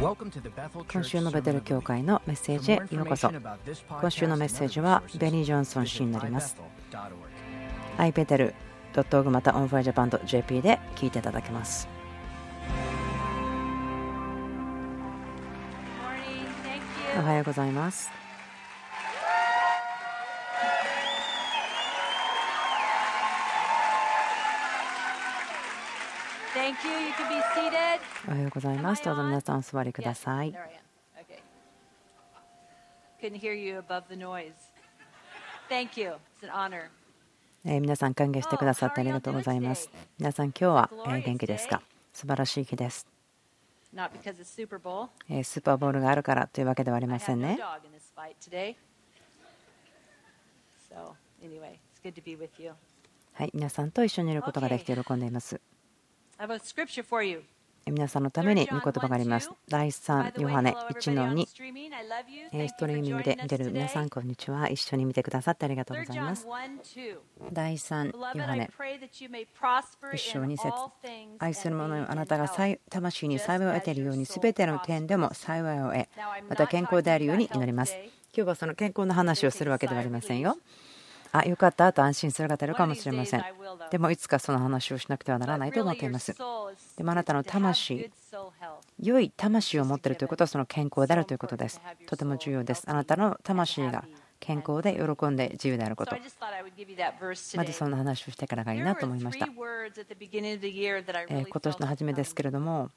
今週のベテル教会のメッセージへようこそ。今週のメッセージはベニー・ジョンソン氏になります。ipetel.org また onfirejapan.jp で聞いていただけます。おはようございますおはようございます。どうぞ皆さんお座りください。え皆さん歓迎してくださってありがとうございます。皆さん今日は元気ですか？素晴らしい日です。スーパーボールがあるからというわけではありませんね。はい、皆さんと一緒にいることができて喜んでいます。皆さんのために御言葉があります。第3ヨハネ1の2。ストリーミングで見てる皆さん、こんにちは。一緒に見てくださってありがとうございます。第3ヨハネ1章2節愛する者よあなたが魂に幸いを得ているように、すべての点でも幸いを得、また健康であるように祈ります。今日はその健康の話をするわけではありませんよ。あよかったと安心する方いるかもしれません。でもいつかその話をしなくてはならないと思っています。でもあなたの魂良い魂を持っているということはその健康であるということです。とても重要です。あなたの魂が健康で喜んで自由であること。まずそんな話をしてからがいいなと思いました。今年の初めですけれども。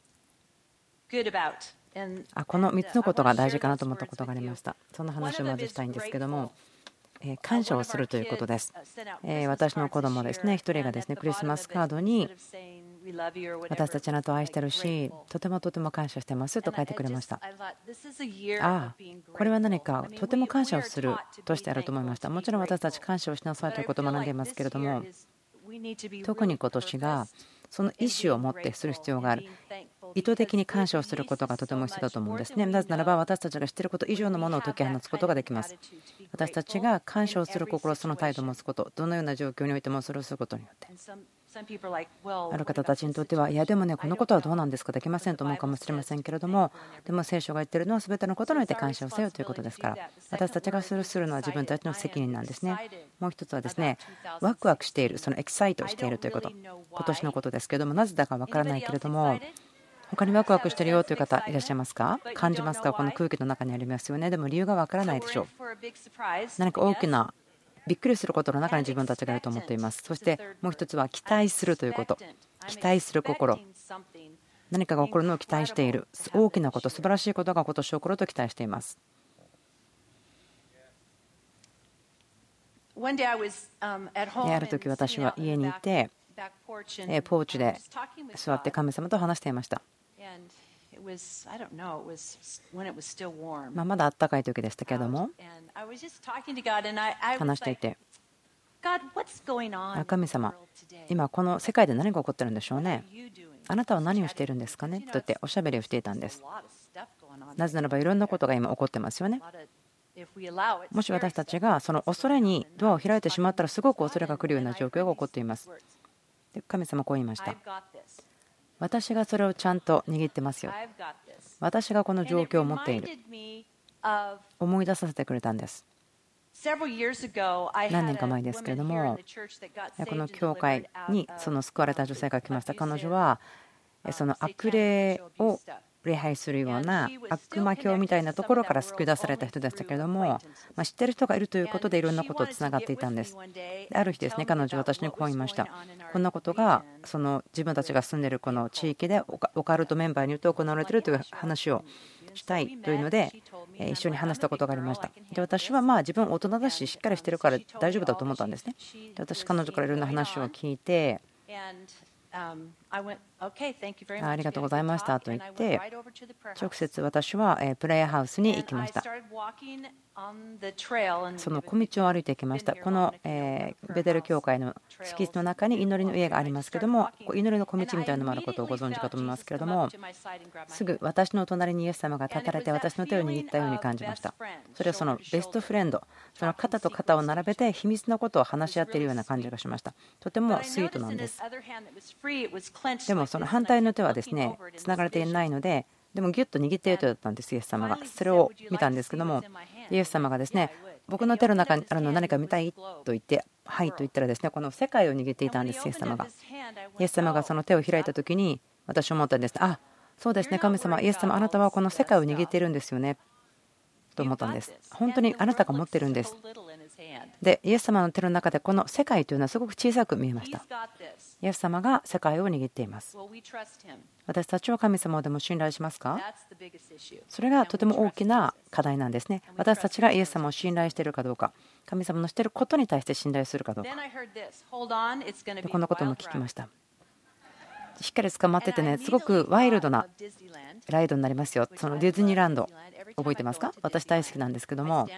あこの3つのことが大事かなと思ったことがありました。その話をまずしたいんですけども感謝をするということです。私の子供ですね、1人がですねクリスマスカードに私たちあなたを愛してるし、とてもとても感謝してますと書いてくれました。ああ、これは何かとても感謝をするとしてあると思いました。もちろん私たち感謝をしなさいということを学んでいますけれども、特に今年がその意思を持ってする必要がある。意図的に感謝をすることがとても必要だと思うんですね。なぜならば私たちが知っていること以上のものを解き放つことができます。私たちが感謝をする心、その態度を持つこと、どのような状況においてもそれをすることによって。ある方たちにとっては、いや、でもね、このことはどうなんですか、できませんと思うかもしれませんけれども、でも聖書が言ってるのは全てのことにおいて感謝をせよということですから、私たちがするするのは自分たちの責任なんですね。もう一つはですね、ワクワクしている、そのエキサイトしているということ、今年のことですけれども、なぜだか分からないけれども、他にワクワクしてるよという方いらっしゃいますか？感じますか？この空気の中にありますよね。でも理由がわからないでしょう。何か大きなびっくりすることの中に自分たちがいると思っています。そしてもう一つは期待するということ。期待する心。何かが起こるのを期待している。大きなこと素晴らしいことが今年起こると期待しています。ある時私は家にいてポーチで座って神様と話していました。ままだあったかい時でしたけれども。話していて。神様今この世界で何が起こってるんでしょうね。あなたは何をしているんですかね？と言っておしゃべりをしていたんです。なぜならばいろんなことが今起こってますよね。もし私たちがその恐れにドアを開いてしまったらすごく恐れが来るような状況が起こっています。で神様こう言いました私がそれをちゃんと握ってますよ。私がこの状況を持っている。思い出させてくれたんです。何年か前ですけれどもこの教会にその救われた女性が来ました彼女はその悪霊を礼拝するような悪魔教みたいなところから救い出された人でしたけれども、ま知ってる人がいるということでいろんなこととつながっていたんです。ある日ですね。彼女は私にこう言いました。こんなことがその自分たちが住んでいるこの地域でオカルトメンバーによって行われているという話をしたいというので一緒に話したことがありました。で私はまあ自分大人だししっかりしてるから大丈夫だと思ったんですね。で私彼女からいろんな話を聞いてありがとうございましたと言って直接私はプレイヤーハウスに行きましたその小道を歩いていきました。このベテル教会の敷地の中に祈りの家がありますけども、祈りの小道みたいなのもあることをご存知かと思いますけれども、すぐ私の隣にイエス様が立たれて私の手を握ったように感じました。それはそのベストフレンド、その肩と肩を並べて秘密のことを話し合っているような感じがしました。とてもスイートなんです。でもその反対の手はですね、つながれていないので、でもギュッと握っているとだったんですイエス様が。それを見たんですけどもイエス様がですね僕の手の中にあるの何か見たいと言ってはいと言ったらですねこの世界を握っていたんですイエス様が。イエス様がその手を開いた時に私思ったんです。あそうですね神様イエス様あなたはこの世界を握っているんですよね。と思ったんです。本当にあなたが持ってるんです。でイエス様の手の中でこの世界というのはすごく小さく見えましたイエス様が世界を握っています。私たちは神様をでも信頼しますか？それがとても大きな課題なんですね。私たちがイエス様を信頼しているかどうか神様のしていることに対して信頼するかどうか。こんなことも聞きました。しっかり捕まっててねすごくワイルドなライドになりますよ。そのディズニーランド。覚えてますか？私大好きなんですけども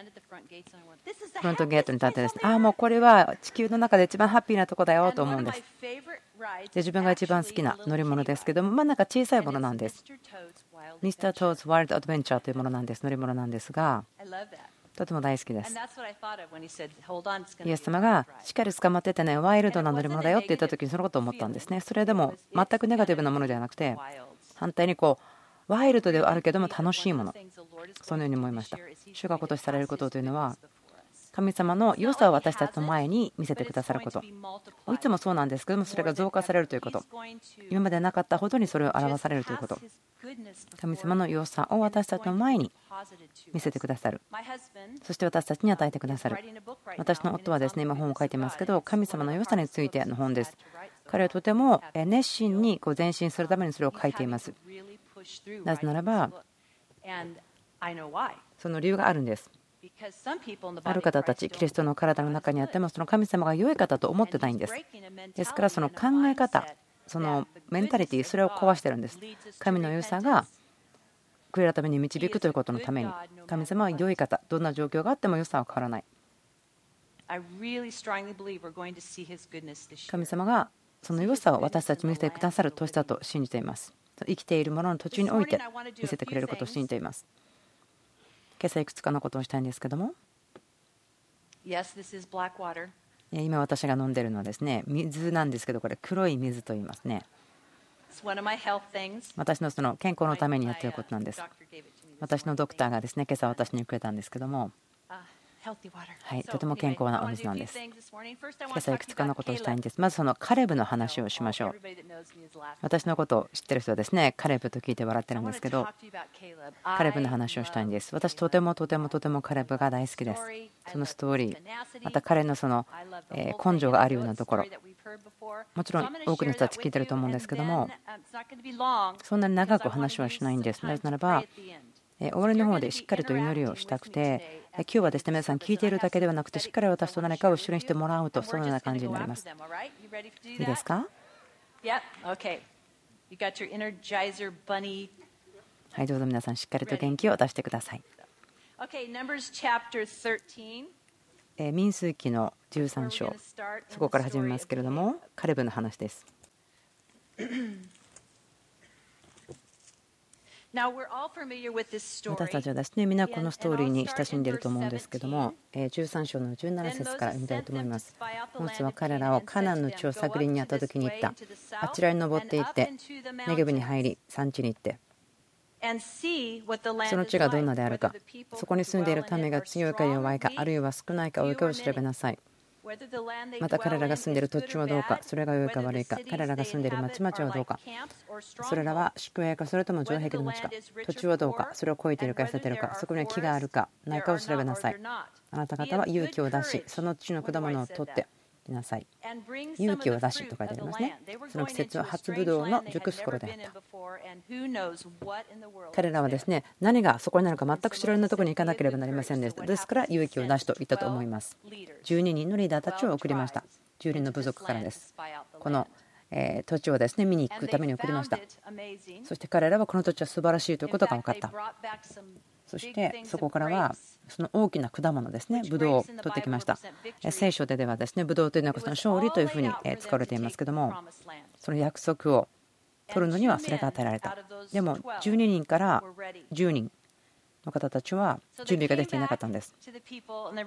フロントゲートに立ってですねああもうこれは地球の中で一番ハッピーなとこだよと思うんです。で自分が一番好きな乗り物ですけどもまあなんか小さいものなんです。ミスター・トーズ・ワイルド・アドベンチャーというものなんです。乗り物なんですがとても大好きです。イエス様がしっかり捕まっててねワイルドな乗り物だよって言った時にそのことを思ったんですね。それでも全くネガティブなものではなくて反対にこうワイルドではあるけども楽しいもの。そのように思いました。主が今年されることというのは神様の良さを私たちの前に見せてくださること。いつもそうなんですけどもそれが増加されるということ。今までなかったほどにそれを表されるということ。神様の良さを私たちの前に見せてくださる。そして私たちに与えてくださる。私の夫はですね今本を書いてますけど神様の良さについての本です。彼はとても熱心にこう前進するためにそれを書いています。なぜならばその理由があるんですある方たちキリストの体の中にあってもその神様が良い方と思ってないんです。ですからその考え方そのメンタリティそれを壊してるんです。神の良さが悔い改めに導くということのために神様は良い方どんな状況があっても良さは変わらない。神様がその良さを私たちに見せてくださる年だと信じています。生きているものの途中において見せてくれることを信じています今朝いくつかのことをしたいんですけども。今私が飲んでるのはですね水なんですけどこれ黒い水と言いますね。私のその健康のためにやっていることなんです。私のドクターがですね今朝私にくれたんですけどもはい、とても健康なお水なんです。今朝いくつかのことをしたいんです。まずそのカレブの話をしましょう。私のことを知ってる人はですね、カレブと聞いて笑ってるんですけど、カレブの話をしたいんです。私とてもとてもとてもカレブが大好きです。そのストーリー、また彼のその根性があるようなところ、もちろん多くの人たち聞いてると思うんですけども、そんなに長く話はしないんです。なぜならば、終わりの方でしっかりと祈りをしたくて、今日はですね皆さん聞いているだけではなくてしっかり私と何かを後ろにしてもらうとそのような感じになります。いいですか？はいどうぞ皆さんしっかりと元気を出してください。民数記の13章。そこから始めますけれどもカレブの話です 私たちはですね皆このストーリーに親しんでいると思うんですけども13章の17節から読みたいと思います。モーセは彼らをカナンの地を探りにあった時に言った。あちらに登っていってネゲブに入り産地に行って。その地がどんなであるか。そこに住んでいる民が強いか弱いかあるいは少ないかを調べなさいまた彼らが住んでいる土地はどうか、それが良いか悪いか、彼らが住んでいる町々はどうか、それらは宿営かそれとも城壁の町か、土地はどうか、それを越えているか痩せているか、そこには木があるかないかを調べなさい。あなた方は勇気を出し、その地の果物を取って、なさい。勇気を出しと書いてありますね。その季節は初ぶどうの熟す頃であった。彼らはですね何がそこになるか全く知らないところに行かなければなりませんでした。ですから勇気を出しと言ったと思います。12人のリーダーたちを送りました。10人の部族からです。このえ土地をですね見に行くために送りました。そして彼らはこの土地は素晴らしいということが分かった。そしてそこからはその大きな果物ですね、ブドウを取ってきました。聖書でではですね、ブドウというのはその勝利というふうに使われていますけども、その約束を取るのにはそれが与えられた。でも12人から10人の方たちは準備ができていなかったんです。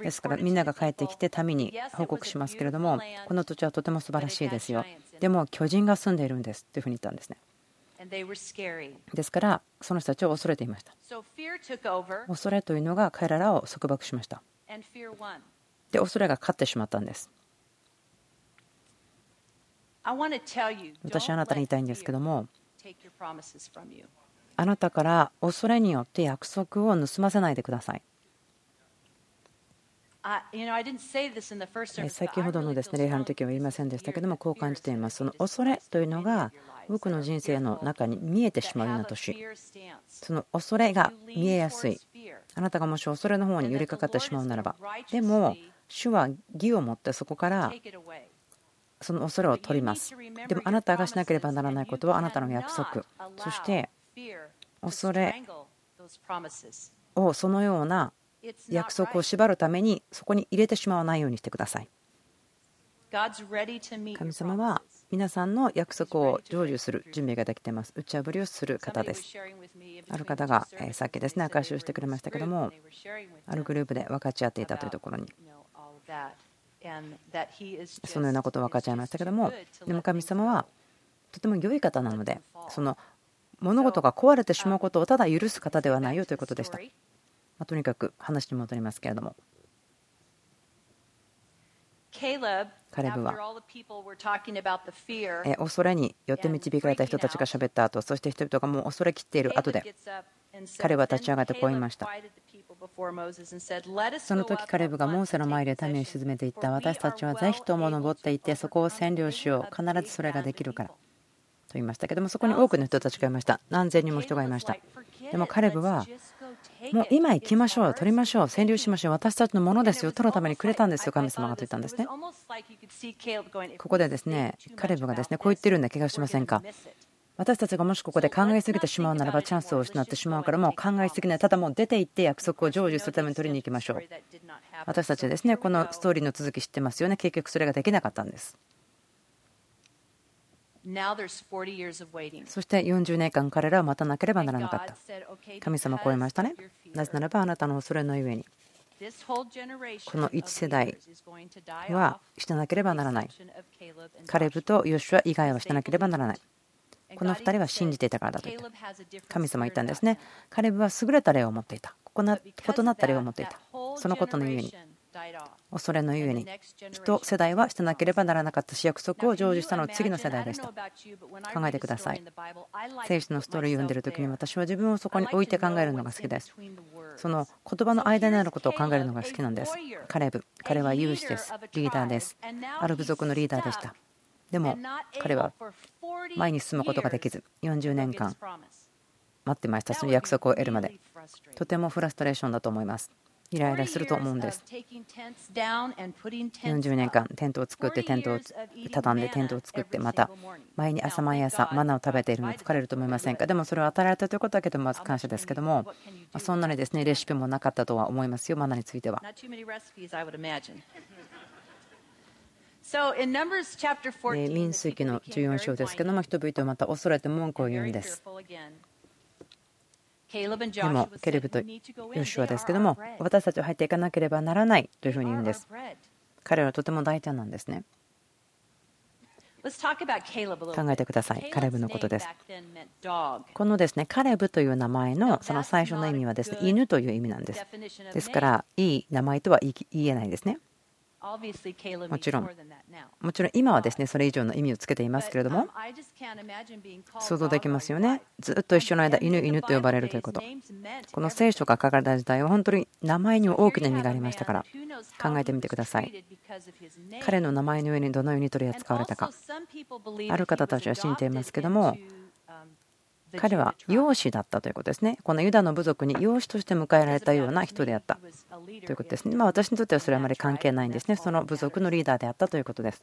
ですからみんなが帰ってきて民に報告しますけれども、この土地はとても素晴らしいですよ。でも巨人が住んでいるんですというふうに言ったんですね。ですからその人たちを恐れていました。恐れというのが彼らを束縛しました。で恐れが勝ってしまったんです。私はあなたに言いたいんですけどもあなたから恐れによって約束を盗ませないでください。先ほどのですね礼拝の時は言いませんでしたけどもこう感じています。その恐れというのが僕の人生の中に見えてしまうような年。その恐れが見えやすい。あなたがもし恐れの方に寄りかかってしまうならば。でも主は義を持ってそこからその恐れを取ります。でもあなたがしなければならないことはあなたの約束。そして恐れをそのような約束を縛るためにそこに入れてしまわないようにしてください。神様は皆さんの約束を成就する準備ができています。打ち破りをする方です。ある方がさっきですね証しをしてくれましたけどもあるグループで分かち合っていたというところに。そのようなことを分かち合いましたけどもでも神様はとても良い方なのでその物事が壊れてしまうことをただ許す方ではないよということでした。まとにかく話に戻りますけれども。カレブは恐れによって導かれた人たちが喋った後そして人々がもう恐れきっている後で彼は立ち上がってこう言いました。その時カレブがモーセの前で民を沈めていった。私たちはぜひとも登っていってそこを占領しよう。必ずそれができるから。と言いましたけどもそこに多くの人たちがいました。何千人も人がいました。でもカレブはもう今行きましょう、取りましょう、占領しましょう、私たちのものですよ、取るためにくれたんですよ、神様がと言ったんですね。ここでですね、カレブがですねこう言ってるんだ気がしませんか。私たちがもしここで考えすぎてしまうならばチャンスを失ってしまうからもう考えすぎない。ただもう出て行って約束を成就するために取りに行きましょう。私たちはですねこのストーリーの続き知ってますよね。結局それができなかったんです。そして40年間彼らは待たなければならなかった。神様はこう言いましたね。なぜならばあなたの恐れのゆえにこの1世代はしてなければならない。カレブとヨシュア以外はしてなければならない。この2人は信じていたからだと神様は言ったんですね。カレブは優れた例を持っていた。異なった例を持っていた。そのことのゆえに恐れのゆえに。人世代はしてなければならなかったし約束を成就したのは次の世代でした。考えてください。聖書のストーリーを読んでる時に私は自分をそこに置いて考えるのが好きです。その言葉の間にあることを考えるのが好きなんです。カレブ。彼は有志です。リーダーです。ある部族のリーダーでした。でも彼は前に進むことができず40年間待ってましたその約束を得るまで。とてもフラストレーションだと思います。イライラすると思うんです。40年間テントを作ってテントを畳んでテントを作ってまた前に朝毎朝マナを食べているの疲れると思いませんか？でもそれを与えられたということだけでもまず感謝ですけどもそんなにですねレシピもなかったとは思いますよマナについては。民数記の14章ですけども人々はまた恐れて文句を言うんですでもケレブとヨシュアですけども私たちは入っていかなければならないというふうに言うんです。彼らはとても大胆なんですね。考えてください。カレブのことです。このですねカレブという名前のその最初の意味はですね犬という意味なんです。ですからいい名前とは言えないですねもちろん、もちろん今はですねそれ以上の意味をつけていますけれども、想像できますよね。ずっと一緒の間、犬、犬と呼ばれるということ。この聖書が書かれた時代は本当に名前にも大きな意味がありましたから、考えてみてください。彼の名前の上にどのように取り扱われたか。ある方たちは信じていますけども、彼は養子だったということですね。このユダの部族に養子として迎えられたような人であったということですね。まあ、私にとってはそれはあまり関係ないんですね。その部族のリーダーであったということです。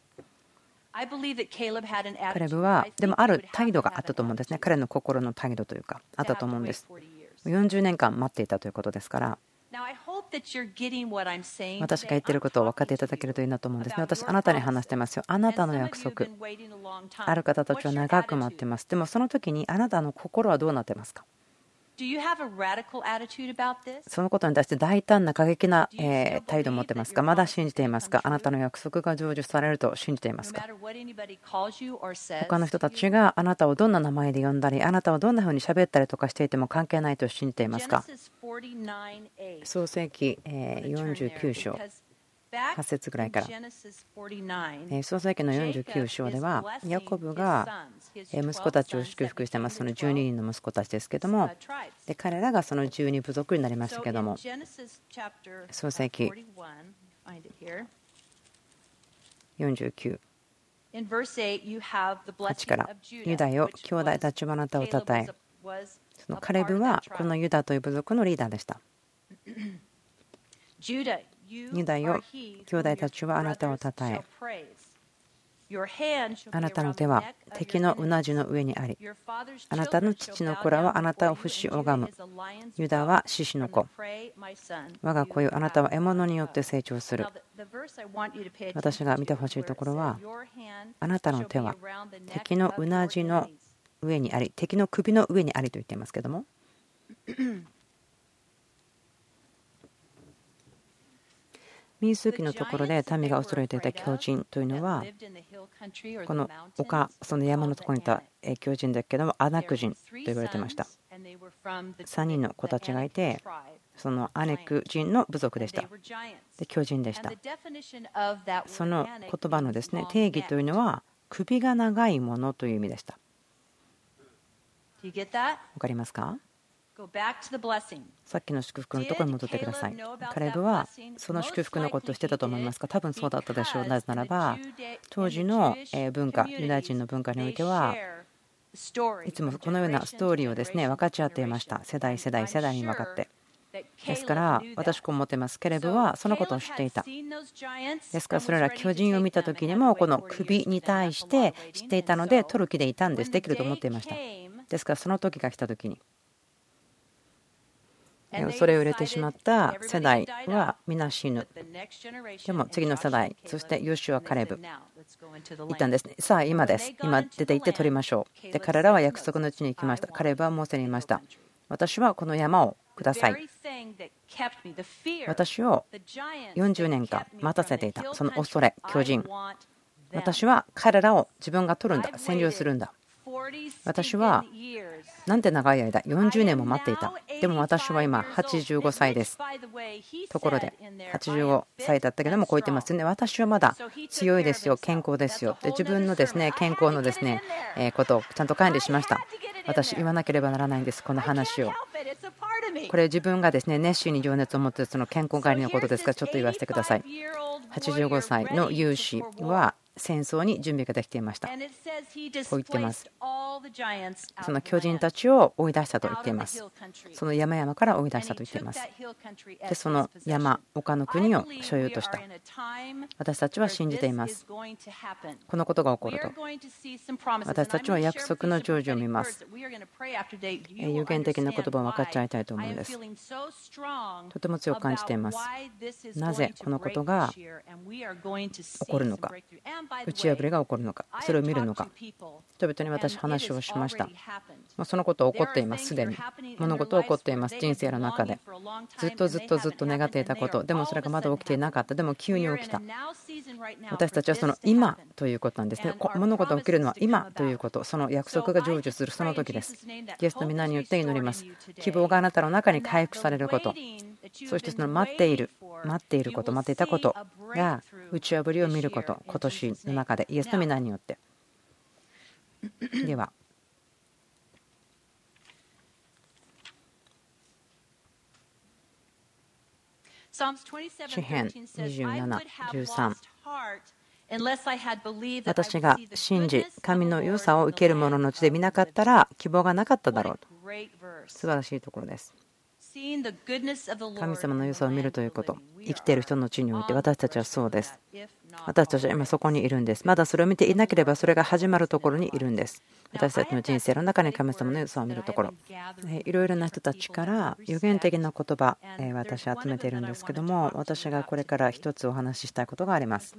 カレブは、でもある態度があったと思うんですね。彼の心の態度というか、あったと思うんです。40年間待っていたということですから。私が言っていることを分かっていただけるといいなと思うんですね。私、あなたに話してますよ。あなたの約束。ある方たちは長く待ってます。でもその時にあなたの心はどうなってますか？そのことに対して大胆な過激な態度を持っていますか？まだ信じていますか？あなたの約束が成就されると信じていますか？他の人たちがあなたをどんな名前で呼んだりあなたはどんなふうに喋ったりとかしていても関係ないと信じていますか？創世記49章8節ぐらいから。創世記の49章ではヤコブが息子たちを祝福しています。その12人の息子たちですけどもで彼らがその12部族になりましたけども創世記49 8から。ユダよ兄弟たちはあなたをたたえそのカレブはこのユダという部族のリーダーでした。ユダよ兄弟たちはあなたをたたえあなたの手は敵のうなじの上にあり。あなたの父の子らはあなたを不死拝む。ユダは獅子の子。我が子よあなたは獲物によって成長する。私が見てほしいところはあなたの手は敵のうなじの上にあり。敵の首の上にありと言っていますけども 民数記のところで民が恐れていた狂人というのはこの丘その山のところにいた狂人だけどもアナク人と言われてました。3人の子たちがいてそのアネク人の部族でした。で巨人でした。その言葉のですね定義というのは首が長いものという意味でした。分かりますか？さっきの祝福のところに戻ってください。カレブはその祝福のことをしてたと思いますか？多分そうだったでしょう。なぜならば当時の文化、ユダヤ人の文化においてはいつもこのようなストーリーをですね分かち合っていました。世代、世代、世代に分かって。ですから私こう思ってますケレブはそのことを知っていたですからそれら巨人を見た時にもこの首に対して知っていたので取る気でいたんですできると思っていましたですからその時が来た時にそれを入れてしまった世代は皆死ぬ。でも次の世代、そしてヨシュア・カレブ、言ったんですね。さあ、今です。今出て行って取りましょう。で、彼らは約束の地に行きました。カレブはモーセに言いました。私はこの山をください。私を40年間待たせていた、その恐れ、巨人。私は彼らを自分が取るんだ、占領するんだ。私はなんて長い間40年も待っていた。でも私は今85歳です。ところで85歳だったけどもこう言ってます。ね私はまだ強いですよ健康ですよ。で自分のですね健康のですねことをちゃんと管理しました。私言わなければならないんですこの話を。これ自分がですね熱心に情熱を持ってその健康管理のことですからちょっと言わせてください。85歳の有志は戦争に準備ができていました。こう言っています。その巨人たちを追い出したと言っています。その山々から追い出したと言っています。で、その山、丘の国を所有とした。私たちは信じています。このことが起こると。私たちは約束の成就を見ます。有限的な言葉を分かっちゃいたいと思うんです。とても強く感じています。なぜこのことが起こるのか。打ち破りが起こるのか、それを見るのか、人々に私、話をしました。そのこと起こっています、すでに。物事起こっています、人生の中で。ずっとずっとずっと願っていたこと、でもそれがまだ起きていなかった、でも急に起きた。私たちはその今ということなんですね。物事が起きるのは今ということ、その約束が成就するその時です。ゲスト皆によって祈ります。希望があなたの中に回復されること、そしてその待っている、待っていること、待っていたことが打ち破りを見ること、今年の中で、イエスの皆によって。では。詩編27、13私が信じ神の良さを受ける者の地で見なかったら希望がなかっただろうと素晴らしいところです神様の良さを見るということ。生きている人の地において私たちはそうです。私たちは今そこにいるんです。まだそれを見ていなければそれが始まるところにいるんです。私たちの人生の中に神様の良さを見るところ。いろいろな人たちから予言的な言葉私は集めているんですけども私がこれから一つお話ししたいことがあります。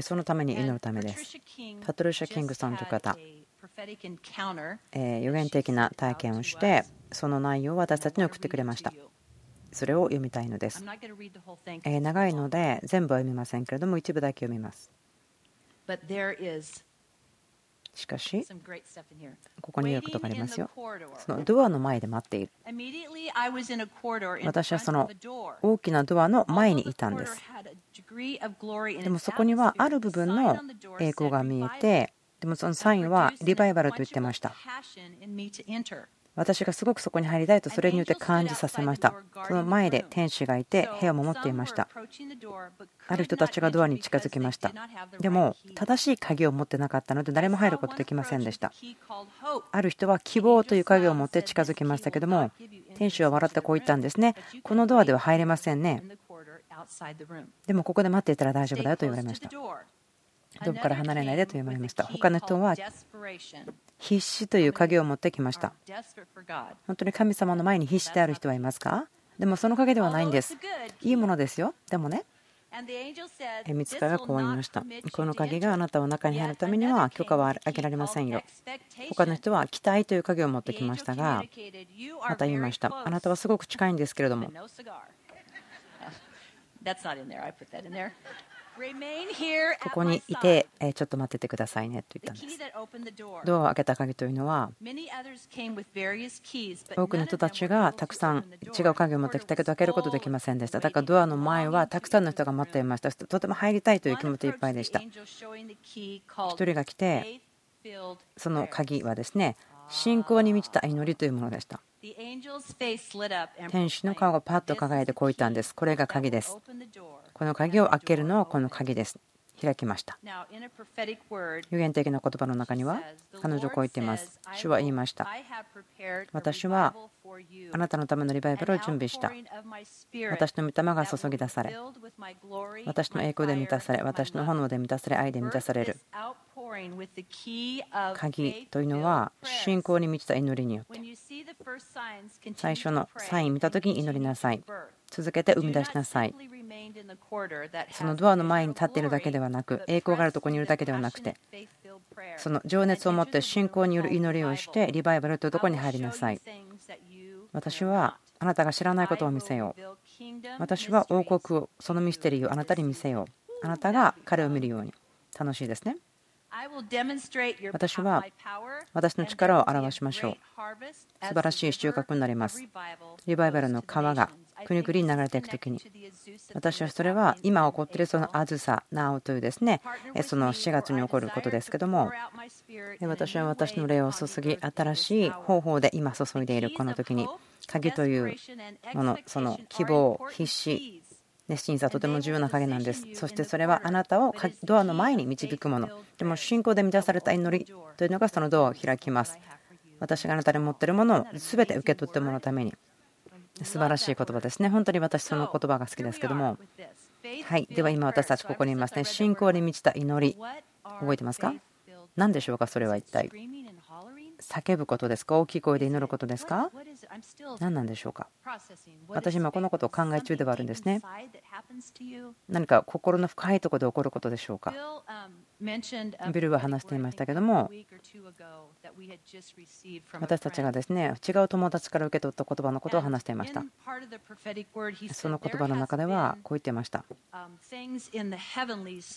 そのために祈るためです。パトルシャ・キングさんという方。予言的な体験をしてその内容を私たちに送ってくれました。それを読みたいのです。長いので全部は読みません。けれども一部だけ読みます。しかしここに言うことがありますよ。そのドアの前で待っている。私はその大きなドアの前にいたんです。でもそこにはある部分の栄光が見えてでもそのサインはリバイバルと言ってました私がすごくそこに入りたいとそれによって感じさせました。その前で天使がいて部屋を守っていました。ある人たちがドアに近づきました。でも正しい鍵を持ってなかったので誰も入ることできませんでした。ある人は希望という鍵を持って近づきましたけども天使は笑ってこう言ったんですね。このドアでは入れませんね。でもここで待っていたら大丈夫だよと言われました。ドアから離れないでと言われました。他の人は必死という鍵を持ってきました。本当に神様の前に必死である人はいますか？でもその鍵ではないんです。いいものですよ。でもね。見つかがこう言いました。この鍵があなたを中に入るためには許可はあげられませんよ。他の人は期待という鍵を持ってきましたがまた言いました。あなたはすごく近いんですけれども ここにいて、ちょっと待っててくださいねと言ったんです。ドアを開けた鍵というのは、多くの人たちがたくさん違う鍵を持ってきたけど、開けることできませんでした。だからドアの前はたくさんの人が待っていました。とても入りたいという気持ちいっぱいでした。1人が来て、その鍵はですね、信仰に満ちた祈りというものでした。天使の顔がパッと輝いてこう言ったんです。これが鍵です。この鍵を開けるのはこの鍵です。開きました。予言的な言葉の中には彼女こう言っています。主は言いました。私はあなたのためのリバイバルを準備した。私の御霊が注ぎ出され、私の栄光で満たされ、私の炎で満たされ、愛で満たされる。鍵というのは信仰に満ちた祈りによって最初のサイン見た時に祈りなさい続けて生み出しなさいそのドアの前に立っているだけではなく栄光があるところにいるだけではなくてその情熱を持って信仰による祈りをしてリバイバルというところに入りなさい。私はあなたが知らないことを見せよう。私は王国をそのミステリーをあなたに見せよう。あなたが彼を見るように。楽しいですね私は私の力を表しましょう。素晴らしい収穫になります。リバイバルの川がくにくりに流れていくときに私はそれは今起こっているそのあずさなおというですねその4月に起こることですけども私は私の霊を注ぎ新しい方法で今注いでいるこの時に鍵というものその希望必死熱心さはとても重要な影なんです。そしてそれはあなたをドアの前に導くもの。でも信仰で満たされた祈りというのがそのドアを開きます。私があなたに持っているものを全て受け取ってもらうために。素晴らしい言葉ですね。本当に私その言葉が好きですけども。はい。では今私たちここにいますね。信仰に満ちた祈り。覚えてますか？何でしょうか？それは一体。叫ぶことですか？大きい声で祈ることですか？何なんでしょうか？私今このことを考え中ではあるんですね。何か心の深いところで起こることでしょうか？ビルは話していましたけども。私たちがですね違う友達から受け取った言葉のことを話していました。その言葉の中ではこう言っていました。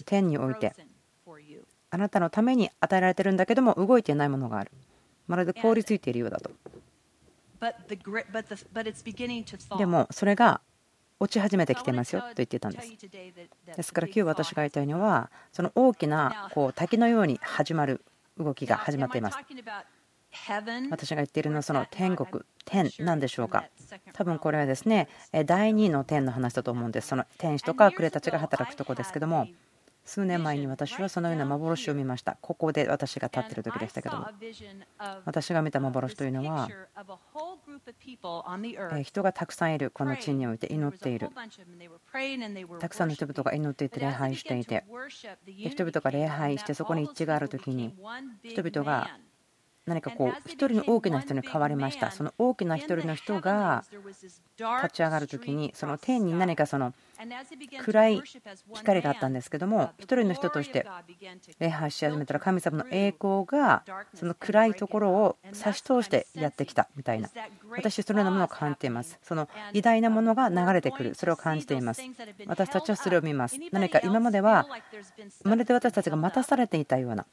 天において。あなたのために与えられてるんだけども動いていないものがあるまるで凍りついているようだと。でもそれが落ち始めてきてますよと言ってたんです。ですから今日私が言いたいのはその大きなこう滝のように始まる動きが始まっています。私が言っているのはその天国天なんでしょうか。多分これはですね第2の天の話だと思うんです。その天使とかクレたちが働くとこですけども数年前に私はそのような幻を見ました。ここで私が立っている時でしたけども。私が見た幻というのは、人がたくさんいるこの地において祈っている。たくさんの人々が祈っていて礼拝していて、人々が礼拝してそこに一致がある時に、人々が何かこう一人の大きな人に変わりましたその大きな一人の人が立ち上がる時にその天に何かその暗い光があったんですけども一人の人として礼拝し始めたら神様の栄光がその暗いところを差し通してやってきたみたいな。私そのようなものを感じています。その偉大なものが流れてくる。それを感じています。私たちはそれを見ます。何か今まではまるで私たちが待たされていたような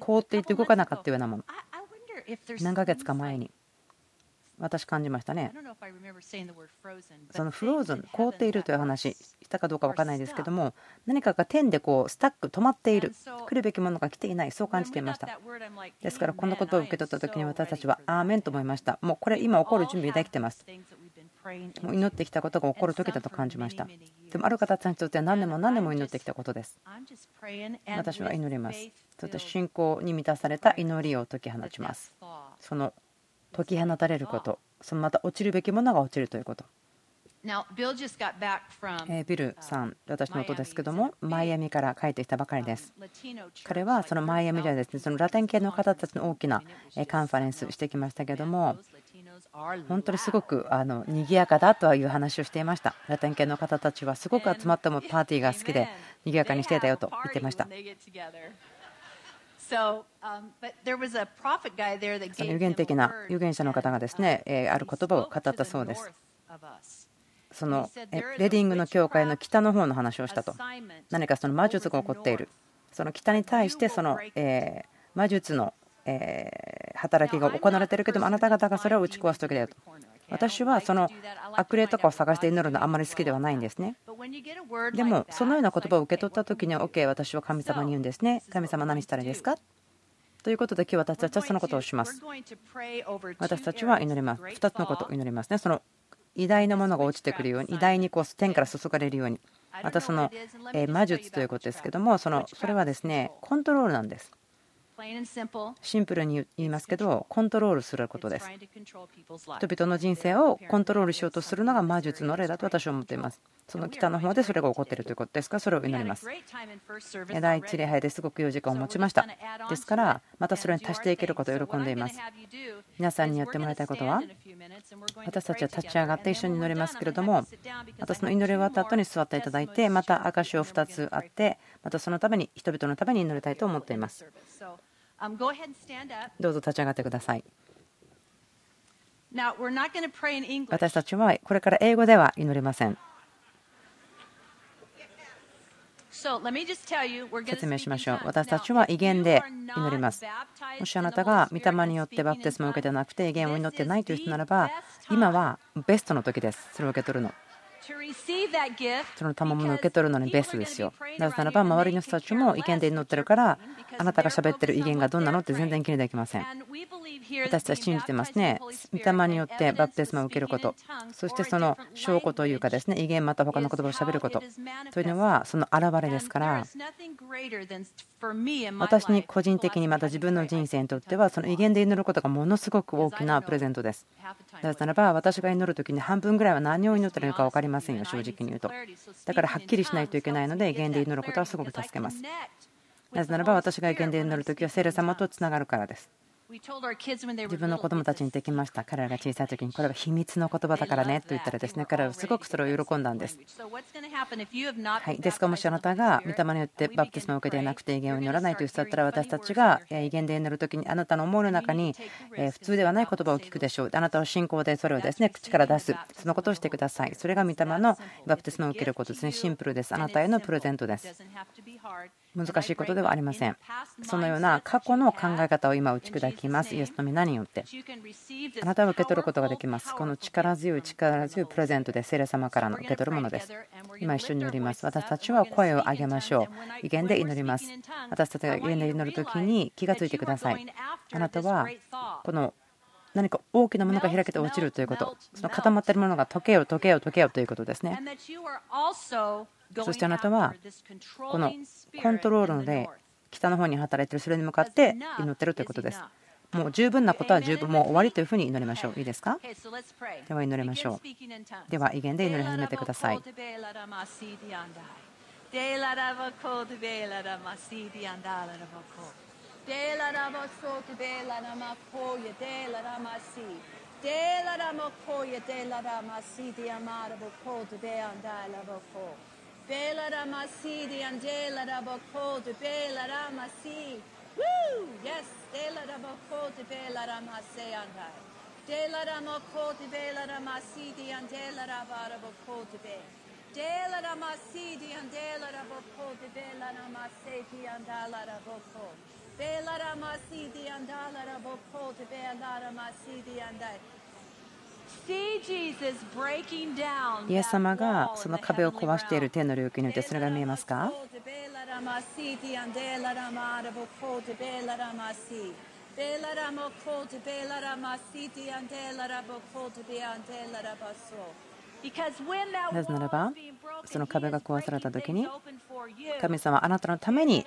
凍っていて動かなかったようなもの。何ヶ月か前に私感じましたね。そのフローズン、凍っているという話したかどうか分からないですけども、何かが天でこうスタック、止まっている、来るべきものが来ていない、そう感じていました。ですから、この言葉を受け取った時に私たちは、アーメンと思いました。もうこれ、今起こる準備できてます。もう祈ってきたことが起こる時だと感じました。でも、ある方たちにとっては何年も何年も祈ってきたことです。私は祈ります。そして信仰に満たされた祈りを解き放ちます。その解き放たれること、そのまた落ちるべきものが落ちるということ。ビルさん、私の音ですけども、マイアミから帰ってきたばかりです。彼はそのマイアミではですね、そのラテン系の方たちの大きなカンファレンスしてきましたけども、本当にすごくあの賑やかだという話をしていました。ラテン系の方たちはすごく集まってもパーティーが好きで賑やかにしてたよと言ってました。その予言的な預言者の方がですね、ある言葉を語ったそうです。そのレディングの教会の北の方の話をしたと。何かその魔術が起こっている。その北に対してその魔術の働きが行われているけども、あなた方がそれを打ち壊す時だよと。私はその悪霊とかを探して祈るのあんまり好きではないんですね。でも、そのような言葉を受け取った時に、OK、私は神様に言うんですね。神様何したらいいですか？ということで、今日私たちはそのことをします。私たちは祈ります。2つのことを祈りますね。その偉大なものが落ちてくるように、偉大にこう天から注がれるように、またその魔術ということですけども、そのそれはですね、コントロールなんです。シンプルに言いますけどコントロールすることです。人々の人生をコントロールしようとするのが魔術の例だと私は思っています。その北の方でそれが起こっているということですか？らそれを祈ります。第一礼拝ですごく良い時間を持ちました。ですからまたそれに足していけることを喜んでいます。皆さんにやってもらいたいことは私たちは立ち上がって一緒に祈りますけれどもまたその祈り終わった後に座っていただいてまた証を2つあってまたそのために人々のために祈りたいと思っていますどうぞ立ち上がってください。私たちはこれから英語では祈りません。説明しましょう。私たちは威厳で祈ります。もしあなたが御霊によってバプテスマを受けてなくて威厳を祈ってないという人ならば、今はベストの時です。それを受け取るの。その賜物を受け取るのにベストですよ。なぜならば周りの人たちも意見で祈ってるからあなたが喋ってる意見がどんなのって全然気にできません。私たち信じてますね。御霊によってバプテスマを受けること、そしてその証拠というかですね、威厳また他の言葉をしゃべることというのはその現れですから、私に個人的にまた自分の人生にとってはその威厳で祈ることがものすごく大きなプレゼントです。なぜならば私が祈る時に半分ぐらいは何を祈っているのか分かりませんよ、正直に言うと。だからはっきりしないといけないので、威厳で祈ることはすごく助けます。なぜならば私が意見で祈るときは聖霊様とつながるからです。自分の子供たちにできました。彼らが小さい時にこれは秘密の言葉だからねと言ったらですね、彼らはすごくそれを喜んだんです。はい、ですからもしあなたが御霊によってバプテスマを受けていなくて威厳を祈らないという人だったら私たちが威厳で祈る時にあなたの思いの中に普通ではない言葉を聞くでしょう。あなたは信仰でそれをですね口から出す。そのことをしてください。それが御霊のバプテスマを受けることですね。シンプルです。あなたへのプレゼントです。難しいことではありません。そのような過去の考え方を今打ち砕きます。イエスの皆によって。あなたは受け取ることができます。この力強い力強いプレゼントで聖霊様からの受け取るものです。今一緒に祈ります。私たちは声を上げましょう。威厳で祈ります。私たちが威厳で祈るときに気がついてください。あなたはこの何か大きなものが開けて落ちるということ、その固まっているものが溶けよ、溶けよ、溶けよということですね。そしてあなたはこのコントロールので北の方に働いているそれに向かって祈っているということです。もう十分なことは十分もう終わりというふうに祈りましょう。いいですか？では祈りましょう。では威厳で祈り始めてください。De la rama soto de la rama koya de la rama si. De la rama koya de la rama si di amara bokoto de andai la boko. De la rama si di ande la rama koto de la rama si. Woo! Yes, de la rama koto de la rama se andai. De la rama koto de la rama si di ande la rama bokoto de. De la rama si di ande la rama koto de la rama se di andai la rama koto. Masidi イエス様がその壁を壊している天の領域においてそれが見えますか？なぜならばその壁が壊された時に神様はあなたのために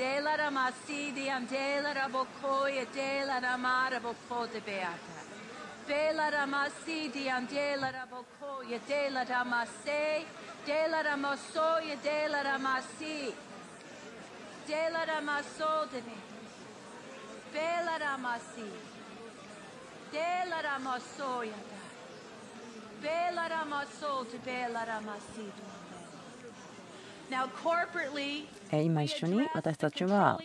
De la ramasi diam de la rabokoya de la ramara bokote beata. De la ramasi diam de la rabokoya de la ramase de la ramasoya de la ramasi de la ramaso de me. De la ramasi de la ramasoya. Bela ramaso de bela ramasi. 今一緒に私たちは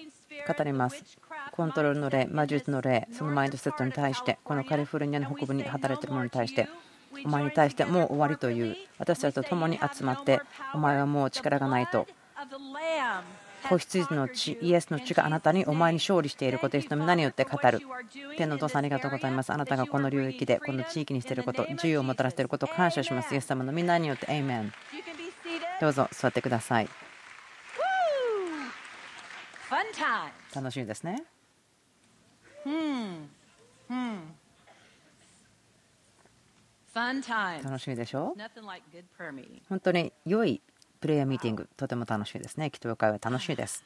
語ります。コントロールの霊魔術の霊そのマインドセットに対してこのカリフォルニアの北部に働いている者に対してお前に対してもう終わりという私たちと共に集まってお前はもう力がないと。子羊の血イエスの血があなたにお前に勝利していることですの皆によって語る。天のお父さんありがとうございます。あなたがこの領域でこの地域にしていること自由をもたらしていることを感謝します。イエス様の皆によってエイメンどうぞ座ってください。楽しみですね。うん、楽しみでしょ？本当に良いプレーヤーミーティング。とても楽しいですね。祈祷会は楽しいです。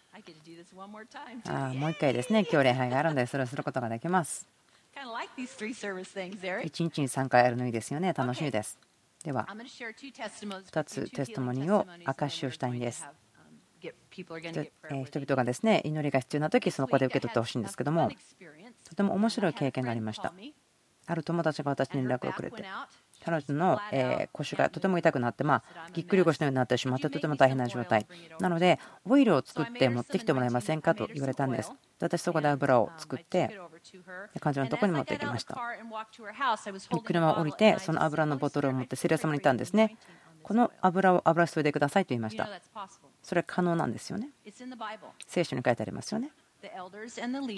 あもう一回ですね今日礼拝があるのでそれをすることができます一日に3回やるのいですよね楽しいです、では、2つテストモニーを明かしをしたいんです。人々がですね祈りが必要な時そこで受け取ってほしいんですけどもとても面白い経験がありました。ある友達が私に連絡をくれて。彼女のえー腰がとても痛くなって、まあ、ぎっくり腰のようになってしまってとても大変な状態。なのでオイルを作って持ってきてもらえませんかと言われたんです。で私そこで油を作って彼女のところに持ってきました。で車を降りてその油のボトルを持ってセリア様に言ったんですね。この油を油注いでくださいと言いました。それは可能なんですよね。聖書に書いてありますよね。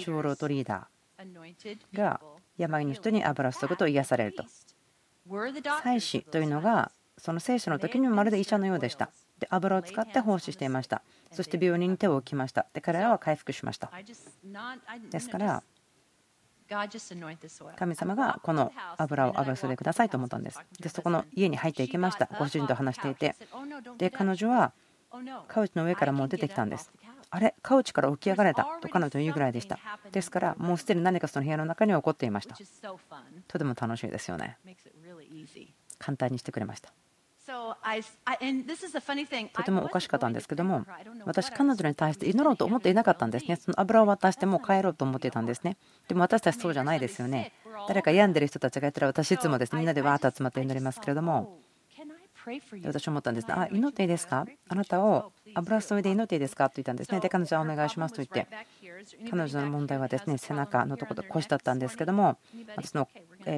長老とリーダーが病の人に油を注ぐと癒されると祭司というのがその聖書の時にもまるで医者のようでした。で油を使って奉仕していました。そして病人に手を置きました。で彼らは回復しました。ですから神様がこの油を油注いでくださいと思ったんです。でそこの家に入っていきました。ご主人と話していて。で彼女はカウチの上からもう出てきたんです。あれカウチから起き上がれた。と彼女は言うぐらいでした。ですからもうすでに何かその部屋の中に起こっていました。とても楽しいですよね。簡単にしてくれました。とてもおかしかったんですけども私彼女に対して祈ろうと思っていなかったんですね。その油を渡してもう帰ろうと思っていたんですね。でも私たちそうじゃないですよね。誰か病んでる人たちがいたら私いつもです。ねみんなでわーっと集まって祈りますけれども。で私思ったんですあ祈っていいですか？あなたを油注いで祈っていいですか？と言ったんですね。で彼女はお願いしますと言って。彼女の問題はですね背中のところ腰だったんですけども私の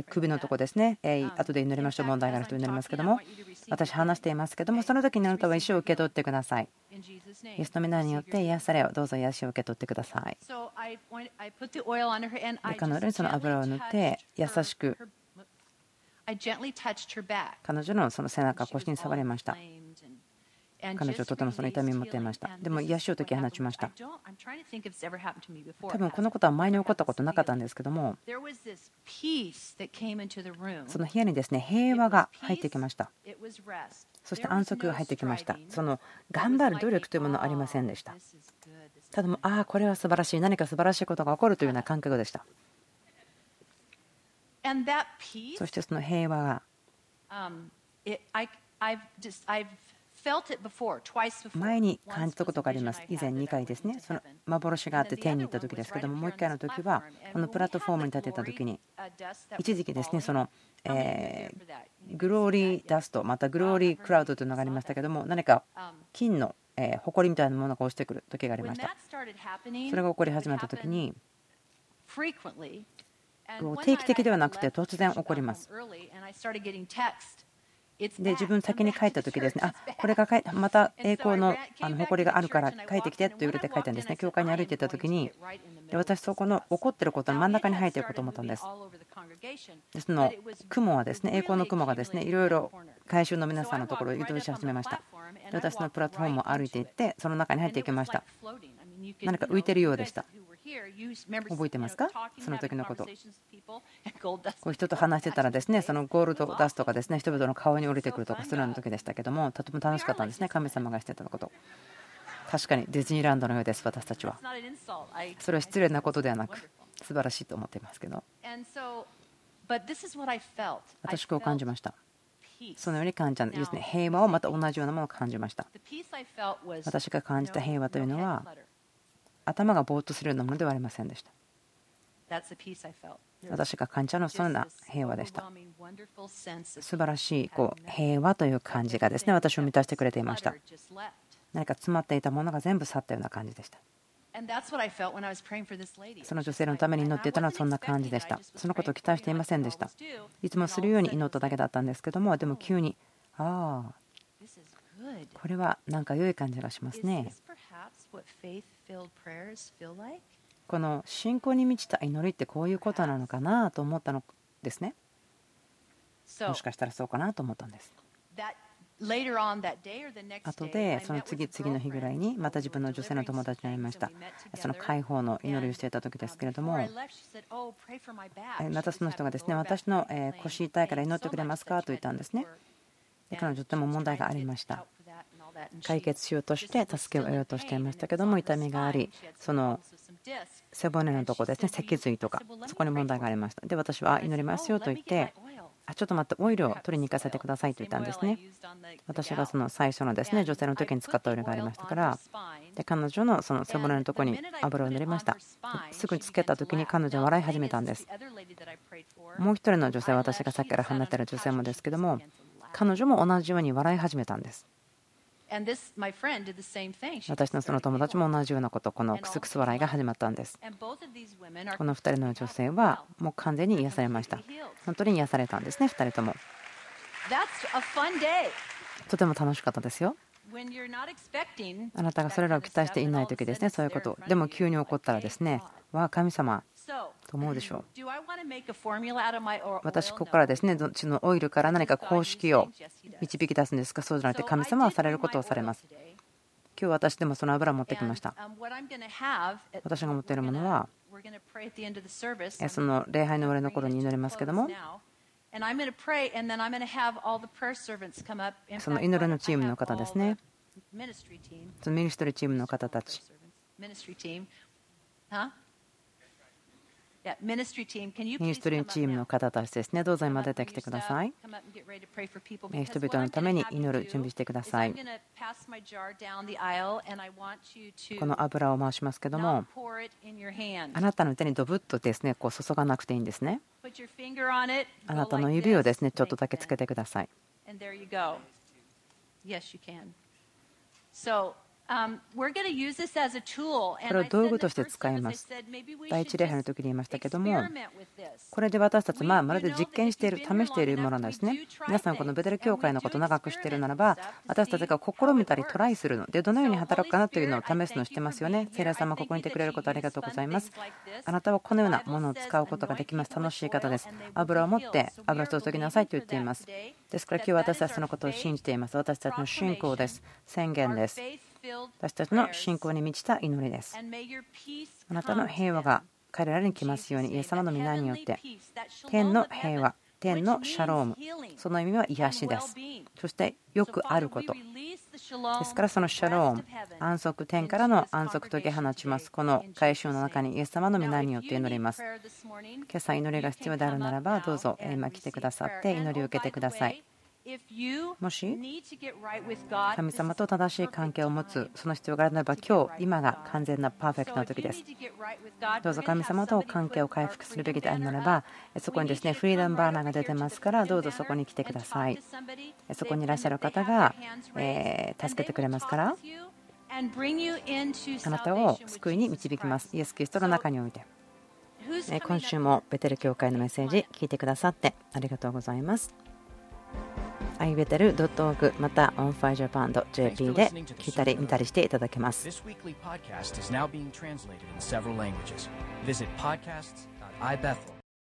首のところですね。後で祈りましょう。問題がある人になりますけども。私話していますけどもその時にあなたは石を受け取ってください。イエスの皆によって癒されをどうぞ癒しを受け取ってください。で彼女にその油を塗って優しく彼女のその背中腰に触りました彼女とてもその痛みを持っていましたでも癒しを解き放ちました。多分このことは前に起こったことなかったんですけどもその部屋にですね平和が入ってきました。そして安息が入ってきました。その頑張る努力というものはありませんでした。ただもああこれは素晴らしい何か素晴らしいことが起こるというような感覚でした。そしてその平和が前に感じたことがあります。以前2回ですね、その幻があって天に行った時ですけども、もう1回の時は、このプラットフォームに立てた時に、一時期ですね、その、えグローリーダスト、またグローリークラウドというのがありましたけども、何か金のえ埃みたいなものが落ちてくる時がありました。それが起こり始めた時に、定期的ではなくて突然起こります。で自分先に帰った時ですね、あこれがまた栄光のあの誇りがあるから帰ってきてって言われて帰ったんですね、教会に歩いていた時に、で私、そこの起こってることの真ん中に入っていること思ったんです。でその雲はですね、栄光の雲がですねいろいろ回収の皆さんのところを移動し始めました。で私のプラットフォームを歩いていって、その中に入っていきました。何か浮いてるようでした。覚えてますか？その時のこと。こう人と話してたらですねそのゴールドダストがですね人々の顔に降りてくるとかするような時でしたけどもとても楽しかったんですね神様がしてたこと。確かにディズニーランドのようです私たちは。それは失礼なことではなく素晴らしいと思っていますけど。私こう感じました。そのように感じたんですね。平和をまた同じようなものを感じました。私が感じた平和というのは頭がぼーっとするようなものではありませんでした。私が感じたのはそんな平和でした。素晴らしいこう平和という感じがですね私を満たしてくれていました。何か詰まっていたものが全部去ったような感じでした。その女性のために祈っていたのはそんな感じでしたそのことを期待していませんでしたいつもするように祈っただけだったんですけどもでも急にああこれはなんか良い感じがしますねこの信仰に満ちた祈りってこういうことなのかなと思ったのですね。もしかしたらそうかなと思ったんです。後でその次々の日ぐらいにまた自分の女性の友達に会いました。その解放の祈りをしていた時ですけれどもまたその人がですね私の腰痛いから祈ってくれますか？と言ったんですね。彼女とても問題がありました解決しようとして助けを得ようとしていましたけども痛みがありその背骨のとこですね脊髄とかそこに問題がありました。で私は祈りますよと言ってあちょっと待ってオイルを取りに行かせてくださいと言ったんですね。私がその最初のですね女性の時に使ったオイルがありましたからで彼女のその背骨のとこに油を塗りました。すぐつけた時に彼女は笑い始めたんです。もう一人の女性は私がさっきから話している女性もですけども彼女も同じように笑い始めたんです私のその友達も同じようなこと、このクスクス笑いが始まったんです。この2人の女性はもう完全に癒されました。本当に癒されたんですね、2人とも。とても楽しかったですよ。あなたがそれらを期待していない時ですね、そういうこと。でも急に起こったらですね、わあ、神様、と思うでしょう。私、ここからですね、どっちのオイルから何か公式を導き出すんですか、そうじゃなくて、神様はされることをされます。今日私でもその油を持ってきました。私が持っているものは、その礼拝の終わりの頃に祈りますけども、その祈りのチームの方ですね。そのミニストリーチームの方たち。ミニストリーチームの方たちですね、どうぞ今出てきてください。人々のために祈る準備してください。この油を回しますけども、あなたの手にドブッとですねこう注がなくていいんですね。あなたの指をですねちょっとだけつけてください。これを道具として使います？第一礼拝の時に言いましたけども、これで私たち、まあ、まるで実験している、試しているものなんですね。皆さん、このベテル教会のことを長く知っているならば、私たちが試みたりトライするので、どのように働くかなというのを試すのをしてますよね。聖霊様、ここにいてくれることありがとうございます。あなたはこのようなものを使うことができます。楽しい方です。油を持って油を注ぎなさいと言っています。ですから今日私たちのことを信じています。私たちの信仰です。宣言です。私たちの信仰に満ちた祈りです。あなたの平和が彼らに来ますように、イエス様の皆によって、天の平和、天のシャローム、その意味は癒しです。そしてよくあること。ですからそのシャローム、安息、天からの安息と解き放ちます。この回収の中にイエス様の皆によって祈ります。今朝祈りが必要であるならば、どうぞ今来てくださって祈りを受けてください。もし神様と正しい関係を持つその必要があるならば今日今が完全なパーフェクトな時です。どうぞ神様と関係を回復するべきであるならばそこにですねフリーダムバーナーが出てますからどうぞそこに来てください。そこにいらっしゃる方がえ助けてくれますから。あなたを救いに導きます。イエス・キリストの中において。今週もベテル教会のメッセージ聞いてくださってありがとうございますアイベテル .org また onfirejapan.jp で聞いたり見たりしていただけます。This weekly podcast is now being translated in several languages. Visit podcasts.ibethel.org.